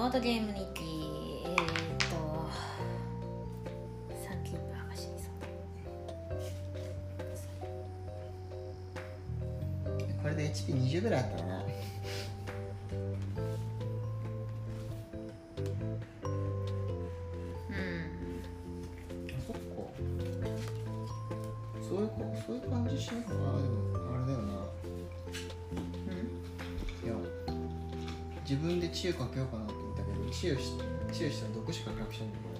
ボードゲーム日記えー、っとサーキューブ剥がしそうこれで HP20 ぐらいあったなうん。あそっか。そういうこそういう感じしないかな。でもあれだよな。うん。いや自分で治癒かけようかなって思ったけど治癒し治癒したら毒しか隠しない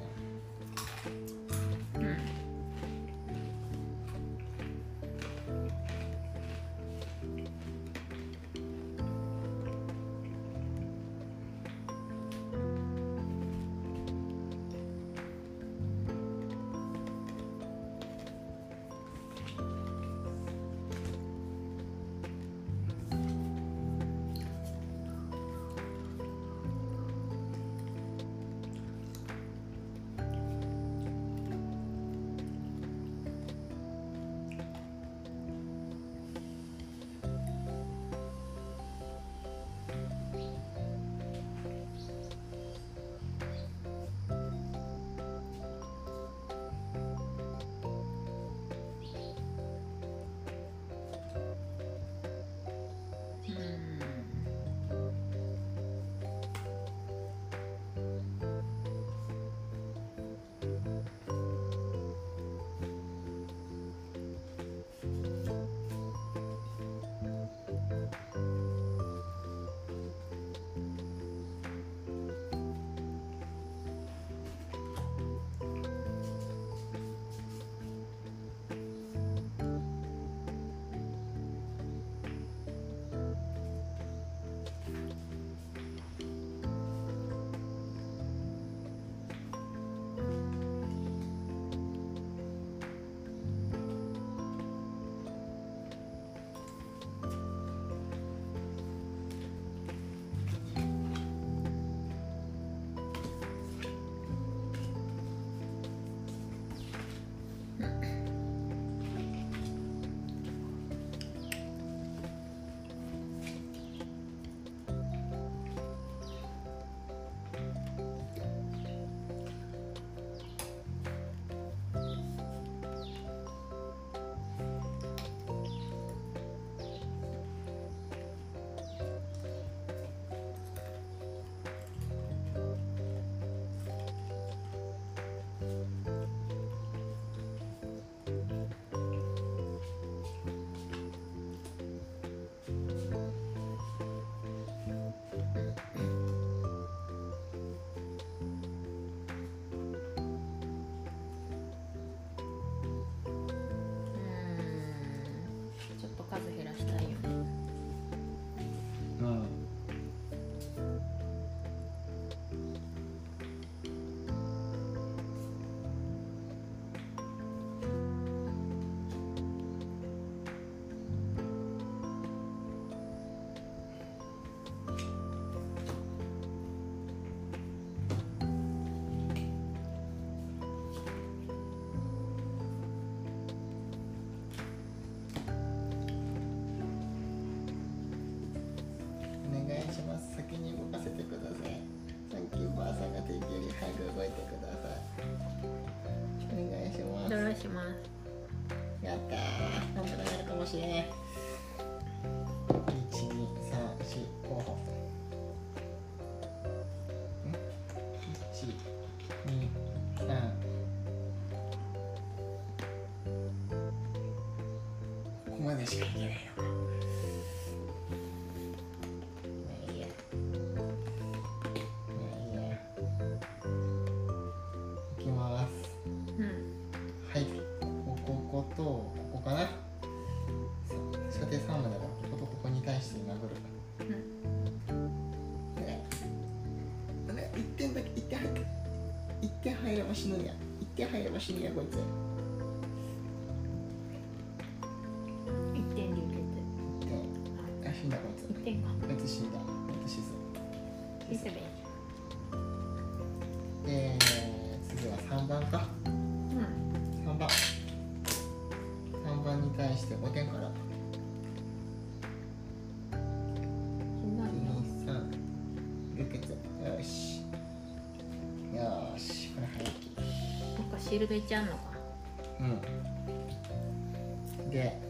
ます先に動かせてください。サンキューばあさんができるより早く動いてください。お願いします。どうします。やったー。なんとかなるかもしれない一二三四五歩ん？一二三ここまでしかいけないば死ぬんや。1点入れば死ぬんやこいつ。一点流血1点。あ死んだこいつ。一点かこいつ死んだ。こいつ死ず。リスベで次は3番か。うん3番。3番に対して5点から。しんどいよ2、3。流血。よし。シールド1あんのかうん。で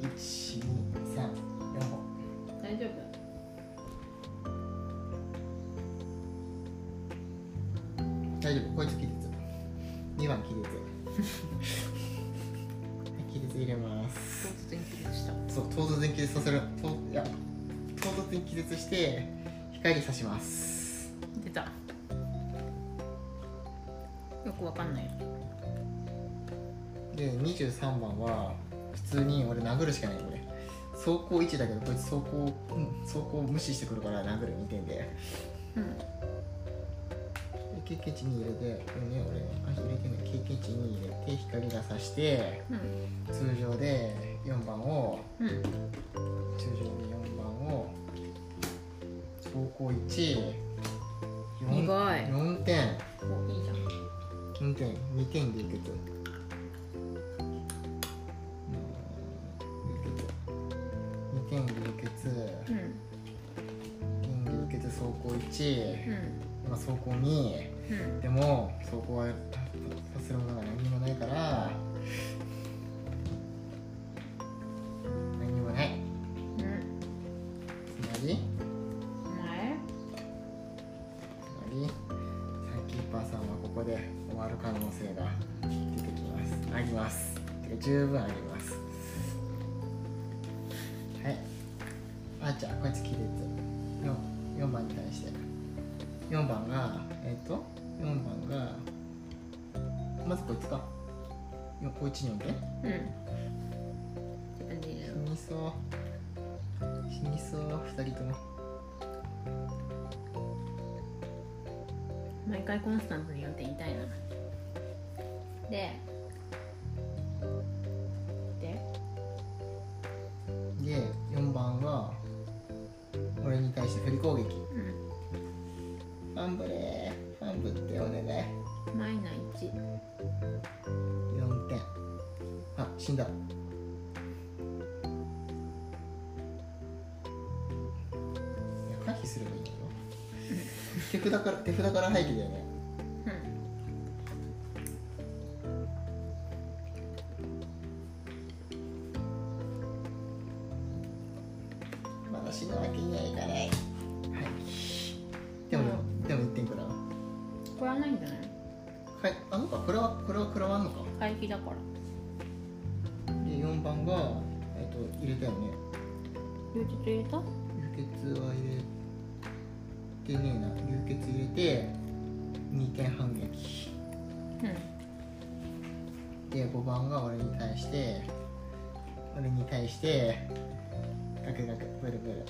一二三四本大丈夫大丈夫？こいつ切亀裂二番切れず。はい、切れ裂入れます。唐突に亀裂した。そう唐突に亀裂させる。といや唐突に亀裂して光さします。出た。よくわかんない。で二十三番は普通に俺殴るしかないこれ。走行1だけどこいつ走行、うん、走行無視してくるから殴る2点で。うん。で経験値に入れてこれね俺あ入れてない経験値に入れて光がさしてうん。通常で4番をうん。通常で4番を走行1意外。4点。おいいじゃん。4点2点でいくと血うん。2点流血走行1、うん。今走行2うん。でも走行はさせるものが何にもないから。何にもない。うんつまり？つまり？サンキーパーさんはここで終わる可能性が出てきます。あります。十分ありますあーちゃんこいつ気絶 4, 4番に対して。4番がえっ、と4番がまずこいつか。よこいつに置いてうん。死ろにそう。死にそう。2人とも。毎回コンスタントに4点言いたいな。でで流血入れた？流血は入れてねえな。流血入れて2点反撃うん。で5番が俺に対して俺に対してガクガクブルブル。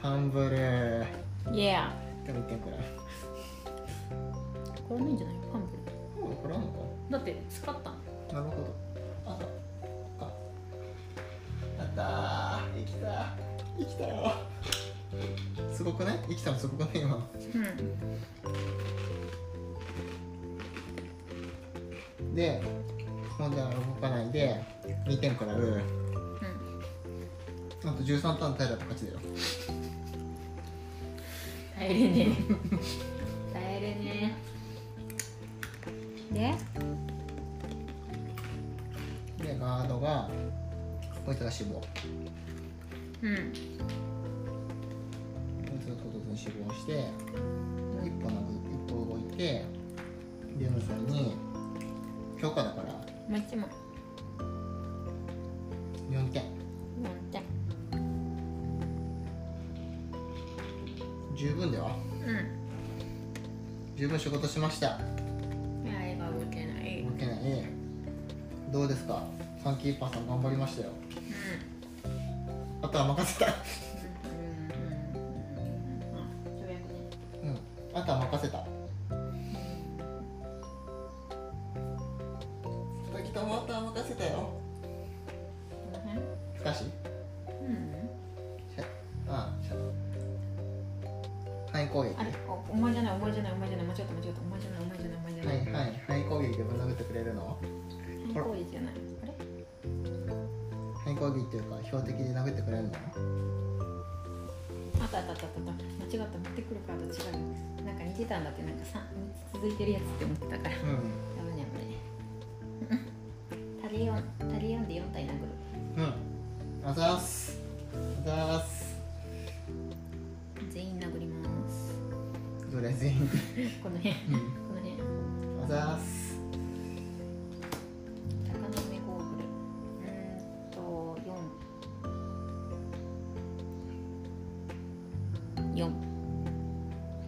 ファンブル。イエアでも1点くらいこれないんじゃない？ファンブル。うんこれあんのかだって使ったの。なるほど。あったああったー。生きた生きたよ。すごくない？生きたのすごくない今。うんで今度は動かないで2点くらううん。あと13ターン耐えたら勝ちだよ。耐えれねえ。耐えれねえ。で？でガードがこいつが死亡。こうん。いつが唐突に死亡して一歩なんか一歩動いてゲームさんに強化だから。もう一問4点。4点。十分ではうん。十分仕事しました。いや絵が動けない。動けない。どうですか？サンキーパーさん頑張りましたよ。うんあとは任せた。うんあとは任せた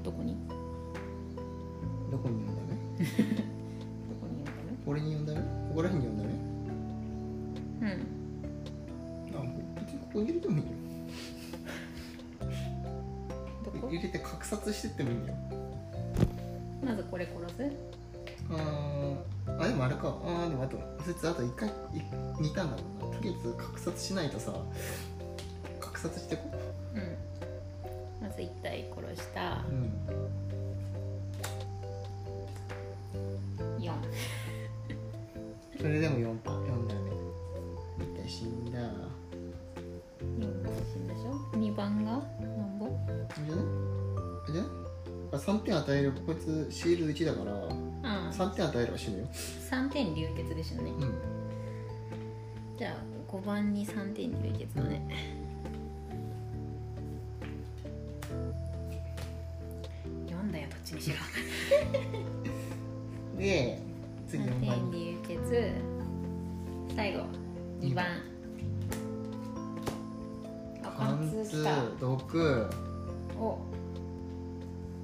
どこに？どこに呼んだね どこにいるかね俺に呼んだねここら辺に呼んだねうん。あ別にここに入れてもいいよ。どこ？入れて格殺してってもいいんだよ。まずこれ殺す？あーあでもあれか。あーでもあとそいつあと1回い2ターンだもんな。とりあえず格殺しないとさ格殺してこ。うん。まず1体殺した。ううん3点与えるこいつシールド1だからああ3点与えれば死ぬよ。3点流血でしたね。うん。じゃあ5番に3点流血だね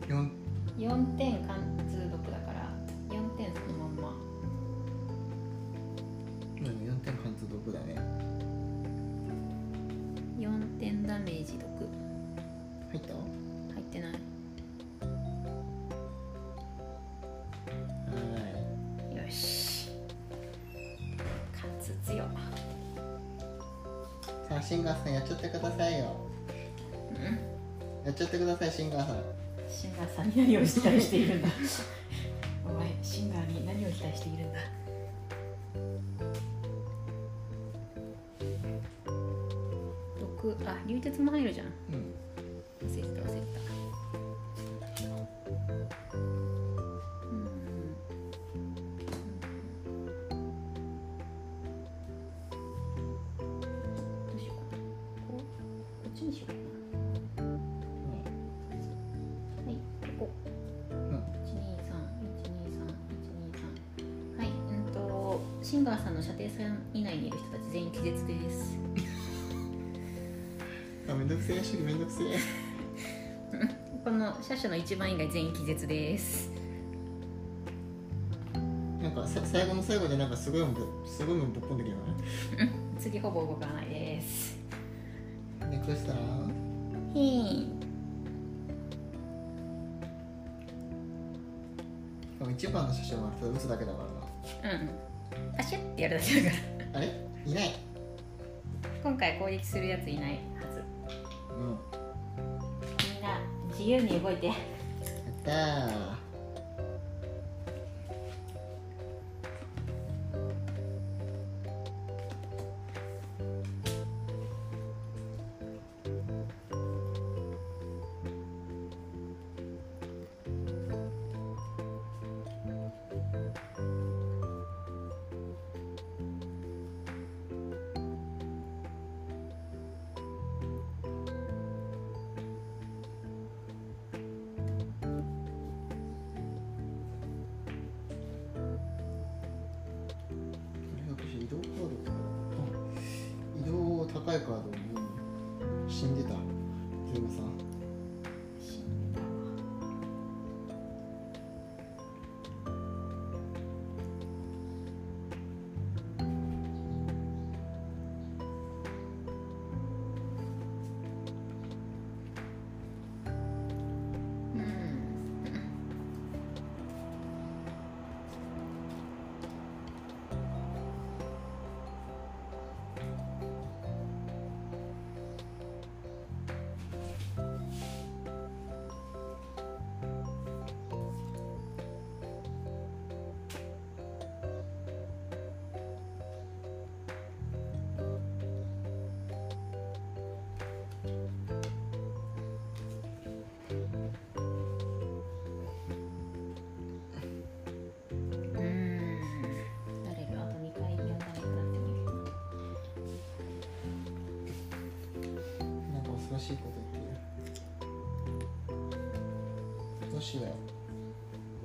4 4点貫通毒だから4点そのまんま。4点貫通毒だね。4点ダメージ毒入った？入ってない。はよし。貫通強。いさあシンガーさんやっちゃってくださいよ。うん。やっちゃってくださいシンガーさんシンガーさんに何を期待しているんだ。1番以外全員気絶です。なんかさ最後の最後でなんかすごいもんすごいもんぶっ飛んできるよね。次ほぼ動かないです。ネクスヒーいでも一番の写真は打つだけだからな。うん。パシュッてやるだけだから。あれ？いない。今回攻撃するやついないはずうんみんな自由に動いてや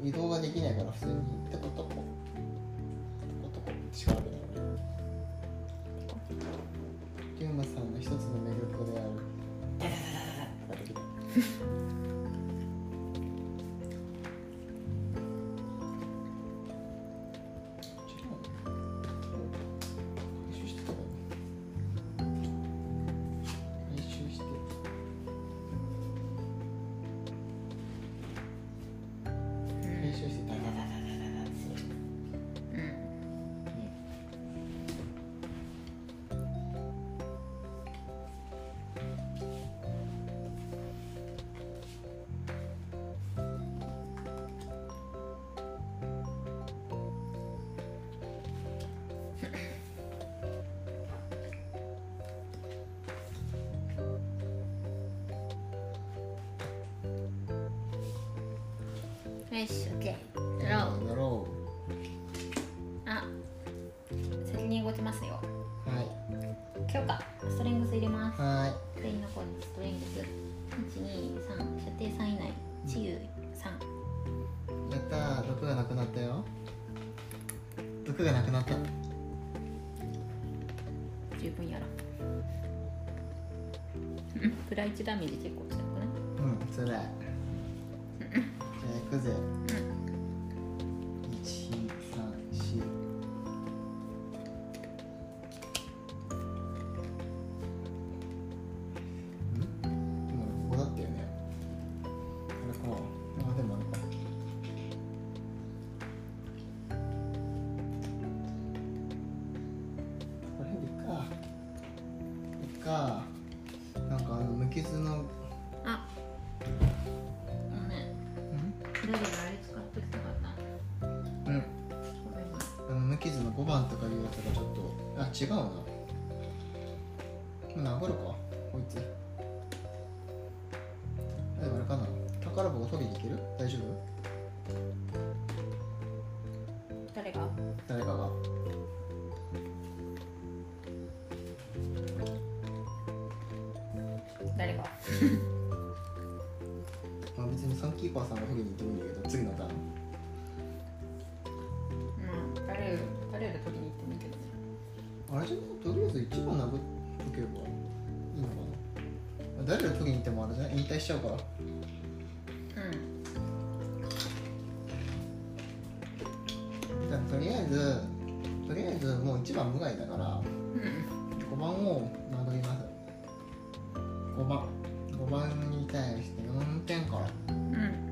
移動ができないから普通に。トコトコトコトコ力でよし OK やろうやろあ先に動きますよ。うはい。強化ストレングス入れます。は全員の子にストレングス。123射程3以内。治癒3いやったー。毒がなくなったよ。毒がなくなった。十分やろうん。プラ1ダメージ結構強くない？うんつらい違うな。殴るか？こいつ。でもあれかな？宝箱取りに行ける？大丈夫？誰が？誰かが。誰が？まあ別にサンキーパーさんが取りに行ってもいいんだけど次のターンもあれじゃない引退しちゃうか。らじゃあとりあえずとりあえずもう1番無害だからうん。うん5番を殴ります。5番。5番に対して4点から。うん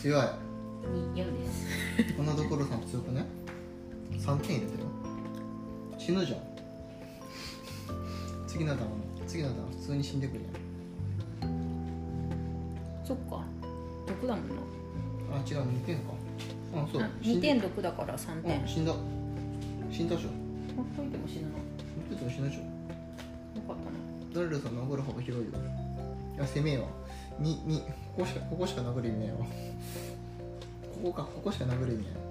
強い。に4です。このドコロさん強くね？3点入れてる？よ死ぬじゃん。次のターン次のターン普通に死んでくるやん。そっか。毒だもんな。あ違う2点か。あそう。あ2死んで点毒だから3うん点死んだ。死んだでしょほっといても死ぬなよちょっと死んだでしょかったな。ダルルさん殴る幅広いよ。いや攻めえわににここしかここしか殴る意味ねえわ。ここかここしか殴る意味ない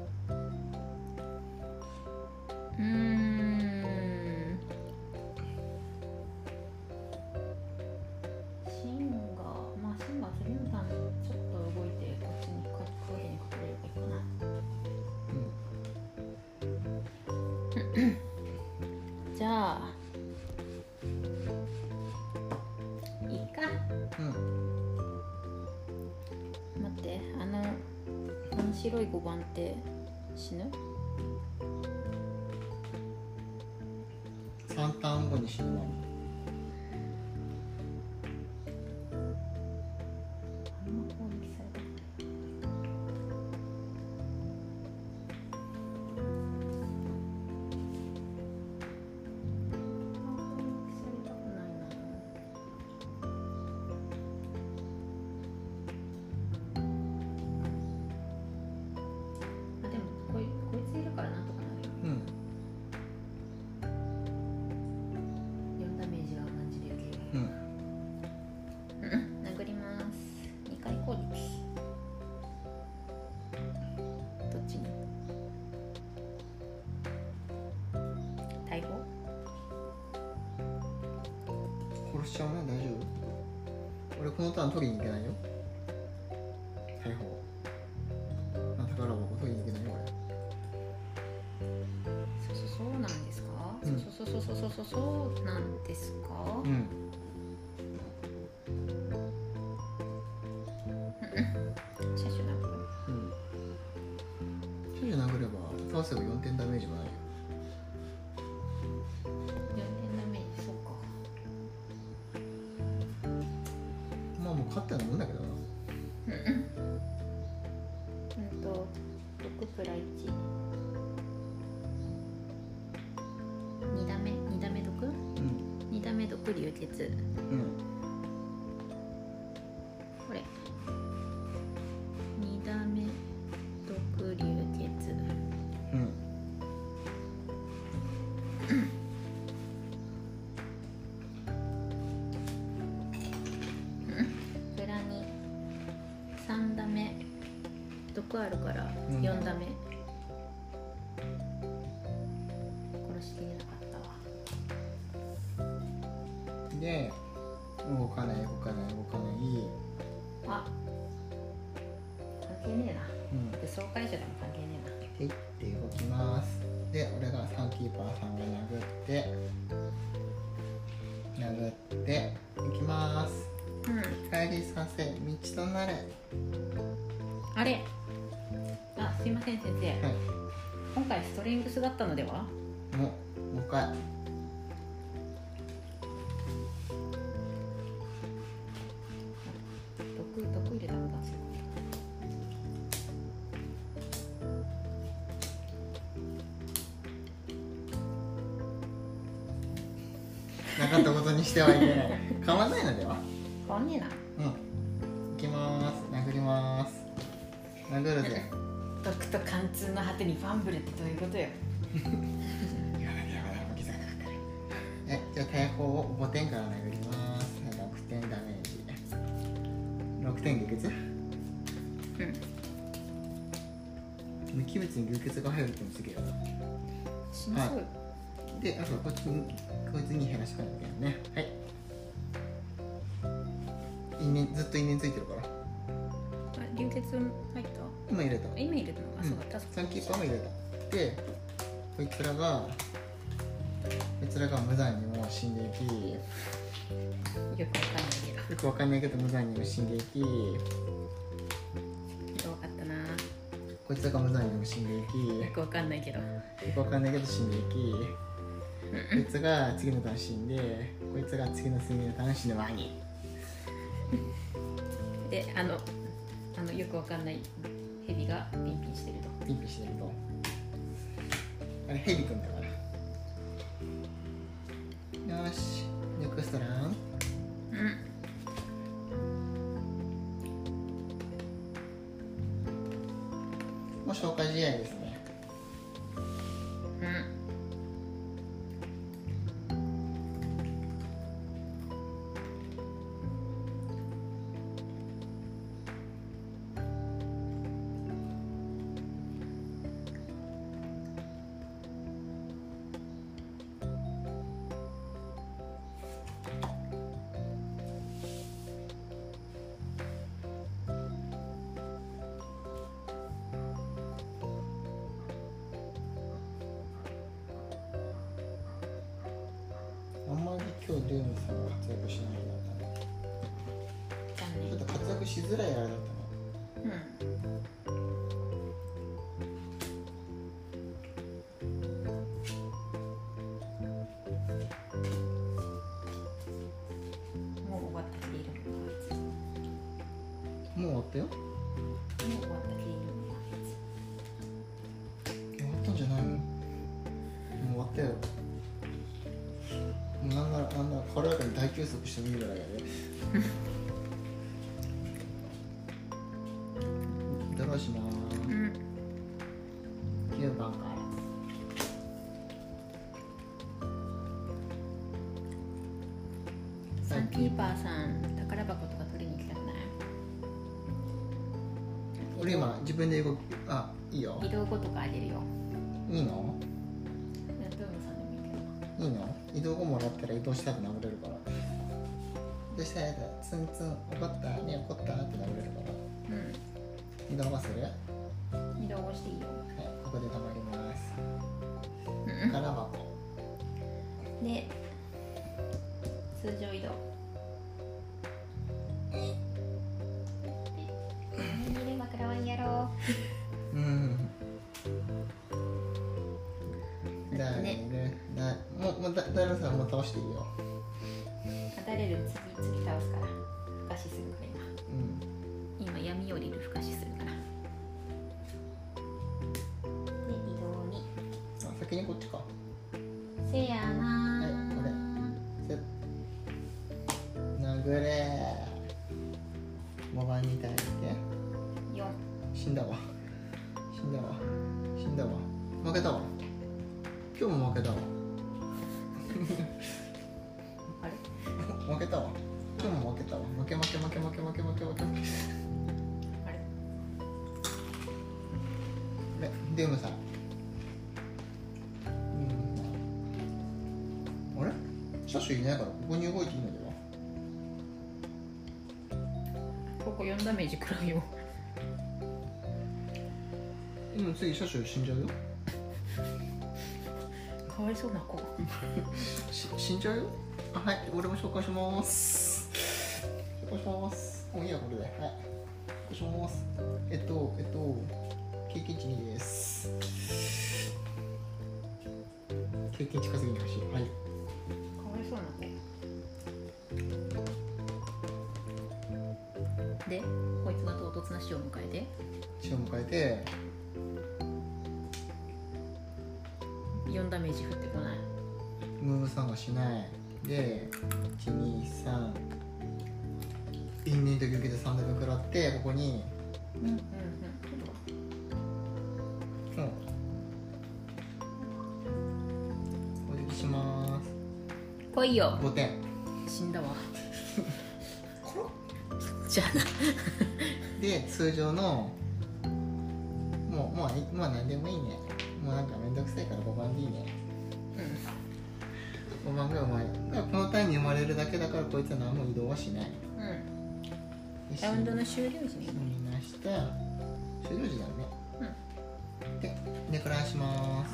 このターン取りに行けないよ。大砲あ宝箱取りに行けないよそうそうそうなんですか、うん。そうそうそうそうそうそうそうなんですか、俺うん車種殴る。うん。少女殴れば倒せば4点ダメージもったようなもんだけどな。うんと6プラ1 2ダメ2ダメ毒うん。2ダメ毒流血。うんだったのでは？もうもう一回。毒毒入れたんだなかったことにしてはいけない。変わんないのでは？変わんねえな。うん。いきます。殴ります。殴るぜ毒と貫通の果てにファンブルってどういうことよ。やばいやばい大きさがかかるえじゃあ大砲を5点から殴ります。6点ダメージ。6点撃血？無機物に流血が入るってもすげえよ。死にそうよであとこっちにこいつに減らしかないけどね。はい。因縁ずっと因縁ついてるから。あ流血今入れた今入れたの？あ、そうだ確サンキーパーも入れた。でこいつらがこいつらが無残にも死んでいき。よよくわかんないけど。くわかんないけど無残にも死んでいき。ひどかったな。よこいつらが無残にも死んでいき。くわかんないけど。よくわかんないけど死んでいき。こいつが次のターン死んでこいつが次の次のターン死ぬワニ。であのあのよくわかんないヘビがピンピンしてると。ピンピンしてると。あれヘビくんだから。よし。ネクストラウン。うん。もう消化試合ですあん。な軽やかに大休息してもいいぐらいやでドローしまーすうん。9番からサンキーパーさん。宝箱とか取りに行きたくない俺今自分で動くあいいよ移動後とかあげるよいいのったら移動したく殴れるから。どうしたやだツンツン怒ったね怒ったって殴れるから。移動はする？はいうん移動後していいよ。ここで溜まります。うん。宝箱。でグレー。5番に対して。4死んだわ。死んだわ。死んだわ。負けたわ。今日も負けたわ。あれ？負けたわ。今日も負けたわ。負け負け負け負け負け負け負け。あれ？あれデムさん。車種いないからここに動いていいのでは？ここ4ダメージ食らうよ。今次車種死んじゃうよ？かわいそうな子。し死んじゃうよ？あはい。俺も紹介します。紹介します。もういいやこれで。はい。紹介します。えっとえっと経験値2です。経験値稼ぎに欲しいはい4ダメージ降ってこない。ムーブさんがしない。で123因縁と受けで3ダメ食らってここにうん。うんう。んうんお辞儀します。来いよ。5点。死んだわ。じゃあなで通常のもうもういまあ何でもいいねもうなんかめんどくさいから5番でいいね5番がうまい。だからこのタイムに生まれるだけだからこいつは何も移動はしない。うん。ラウンドの終了時にした。終了時だよね。ででクラします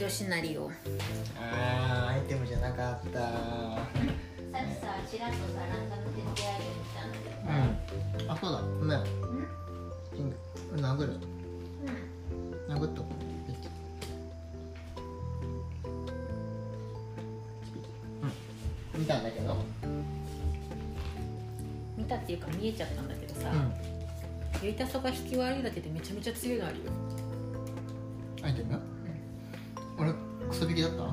ドシナリオ。あーアイテムじゃなかった。さっきさちらっとさランダム設定アイテム来たんだけどうん。あそうだ。ごめん。キング殴る。うん。殴っとこう。見たんだけど。見たっていうか見えちゃったんだけどさ、うん。ユイタソが引き悪いだけでめちゃめちゃ強いのあるよ。アイテム？ソ引きだった？あ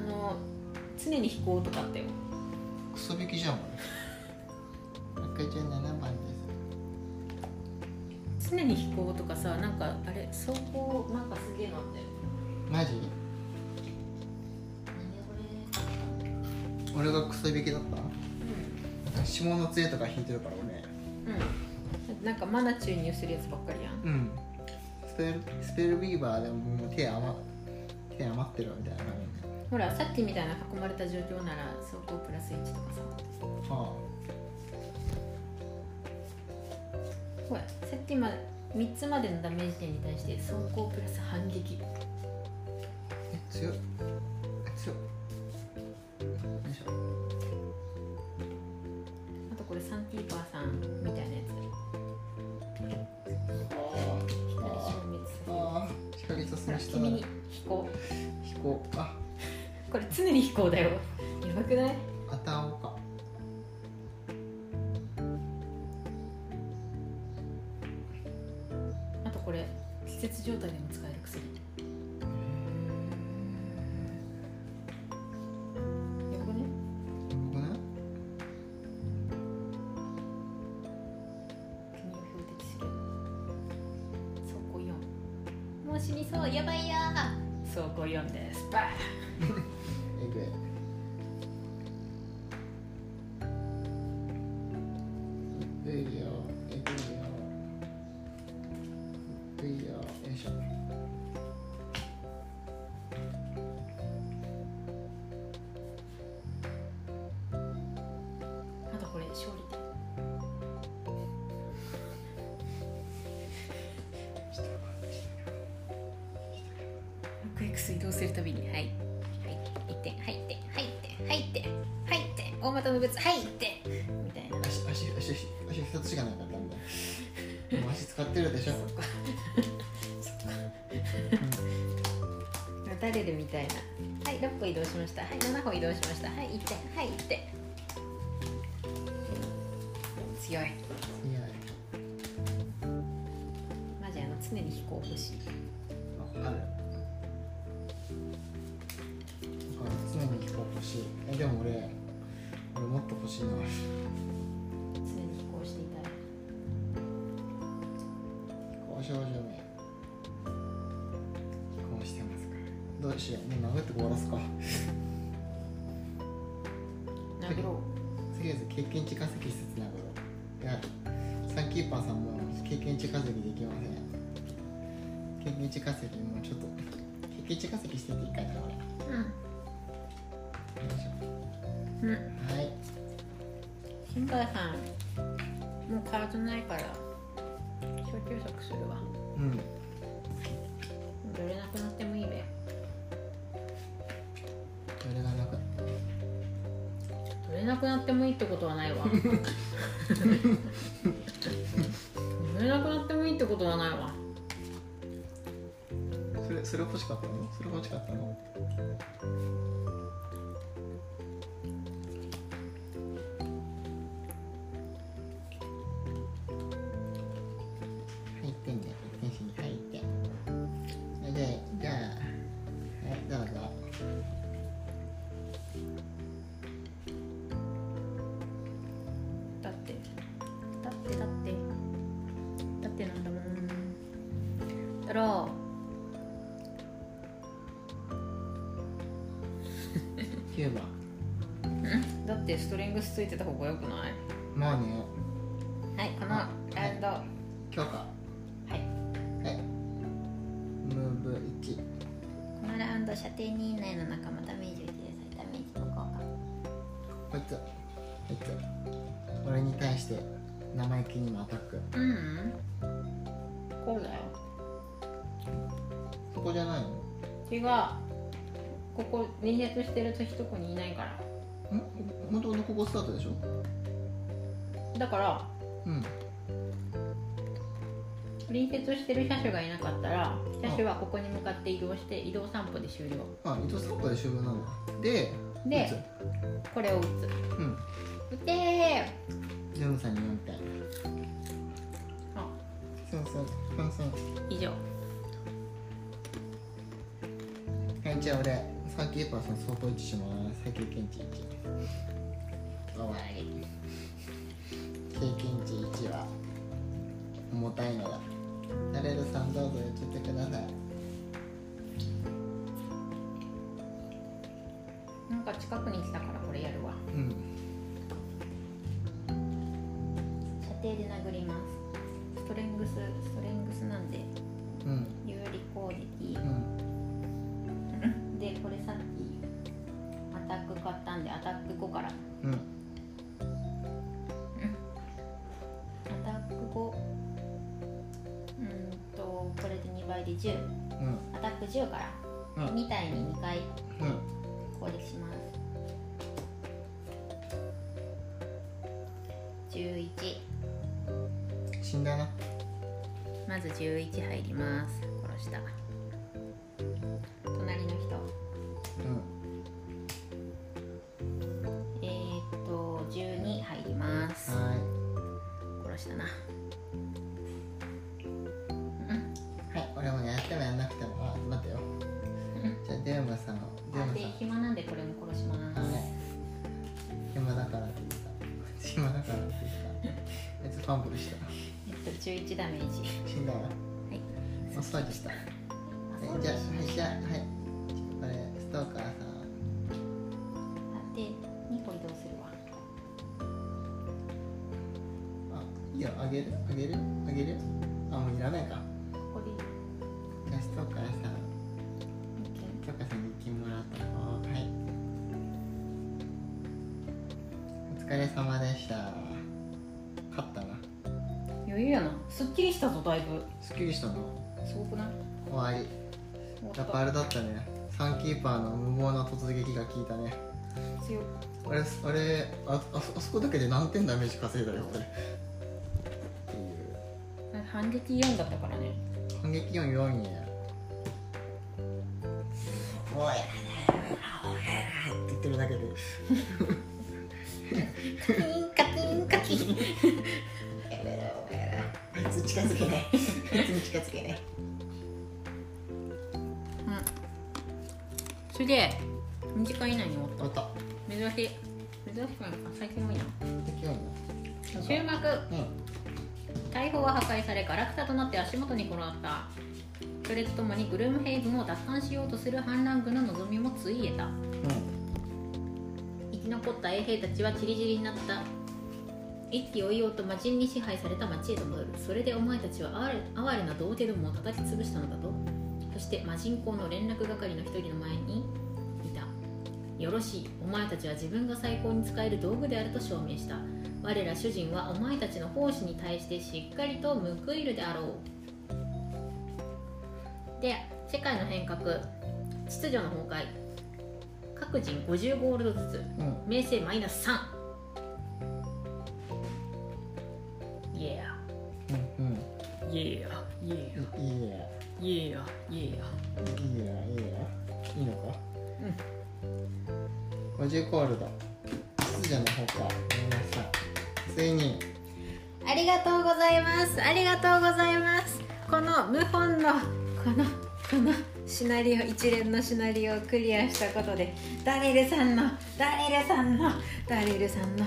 の常に飛行とかあったよ。クソ引きじゃん俺。67番です？常に飛行とかさなんかあれ走行なんかすげえのあったよ。マジ？俺がクソ引きだった？れ下の杖とか引いてるから俺。うん、うん、なんかマナ注入するやつばっかりやん。うん。スペルスペルビーバーでももう手余点余ってるみたいな。感じほらさっきみたいな囲まれた状況なら走行プラス1とかさ。あほらさっきま3つまでのダメージ点に対して走行プラス反撃。え強っ。ないあたおうかあとこれ季節状態でも使える薬。股の物はい1点みたいな。足足足足足2つしかなかったんだ足使ってるでしょ。そっか。そっか。打たれるみたいな。はい6歩移動しました。はい7歩移動しました。はい1点はい1点強い。い。やマジあの常に飛行欲しい。ああるあ常に飛行欲しいえでも俺俺もっと欲しいのある常に飛行していたい。飛行少女名飛行してますか。らどうしよう。もう殴って終わらすか。殴ろとりあえず経験値稼ぎしつつ殴ろう。いやサンキーパーさんも経験値稼ぎできません。経験値稼ぎもうちょっと経験値稼ぎしてていいかなうん。うんはい新海さんもうカードないから小休息するわ。うん。どれなくなってもいいべ。それがなく。どれなくなってもいいってことはないわ。どれなくなってもいいってことはないわ。それそれ欲しかったの？それ欲しかったの？ストリングスついてた方がよくない？まあね。はいこのラウンド。は強化い。はい。ムーブ1このラウンド射程2以内の仲間ダメージを入れさダメージの効果こいつ。こいつ。俺に対して生意気にもアタック。うん。こうだよ。そこじゃないの？違う。ここ隣接してる人こにいないからここスタートでしょ？だからうん。隣接してる車種がいなかったら車種はここに向かって移動して移動散歩で終了。あ糸散歩で終了なんだ。ででこれを撃つ。うん。撃てー。ジョンさんに4点あ。スンスンスンスン以上。はいじゃあ俺サーキーパーさん相当1します。最経験値1終わり経験値1は重たいのだ。ナレルさんどうぞ言ってください。なんか近くに来たからこれやるわ。うん。射程で殴ります。ストレングスストレングスなんで。うん。有利攻撃。うん。でこれさっきアタック買ったんでアタック5から。うん10うん。アタック10から、うん。2体に2回うん。攻撃します。11死んだな。まず11入ります。殺した11ダメージ。死んだわはい。マッサージした？あえそうです。じゃあはい。じゃあはいこれストーカーさん。あで2個移動するわ。あいいよあげる？あげる？だいぶ。すっきりしたのすごくない？終わりやっぱあれだったね。サンキーパーの無謀な突撃が効いたね。強いあれあれああそあそこだけで何点ダメージ稼いだよこれっていう。反撃4だったからね。反撃4 4や。おいって言ってるだけでカキンカキンカキンあいつ近づけない。あいつに近づけない。すげえ。2時間以内に終わった。珍しい。珍しくないか。最近多いな。敵4終幕うん大砲は破壊されガラクタとなって足元に転がった。それとともにグルームヘイブンを奪還しようとする反乱軍の望みもついえた。生き残った衛兵たちはチリチリになった一気追いようと魔人に支配された町へと戻る。それでお前たちは哀れ哀れな童貞どもを叩き潰したのだと。そして魔人公の連絡係の一人の前にいた。よろしい。お前たちは自分が最高に使える道具であると証明した。我ら主人はお前たちの奉仕に対してしっかりと報いるであろう。で世界の変革。秩序の崩壊。各人50ゴールドずつ。うん。うん名声マイナス3ーイエーイエいいやーイエーイエーイいいやいいやいいのか？うん。50コールド。秩序の方か。ごめんなさい。ついに。ありがとうございます。ありがとうございます。この無本のこのこのシナリオ一連のシナリオをクリアしたことでダレルさんのダレルさんのダレルさんの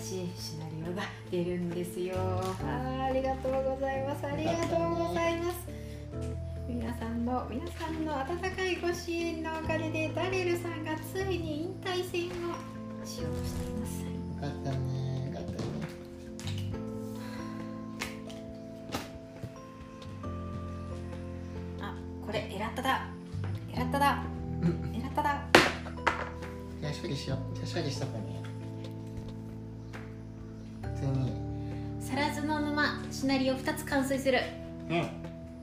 新しいシナリオが出るんですよ。あありがとうございます。ありがとうございます。皆さんの皆さんの温かいご支援のおかげでダレルさんがついに引退戦をしようとしています。よかったねよかったね。沼シナリオ2つ完遂する。うん。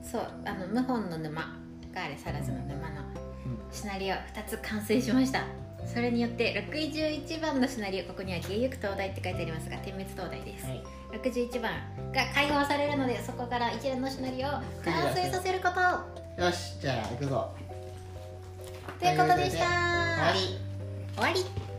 そうあの謀反の沼。があれサラズの沼のうん。シナリオ2つ完成しました。それによって61番のシナリオここには「芸行く灯台」って書いてありますが点滅灯台です、はい。61番が解放されるのでそこから一連のシナリオを完成させること。よしじゃあ行くぞ。ということでした。終わり。終わり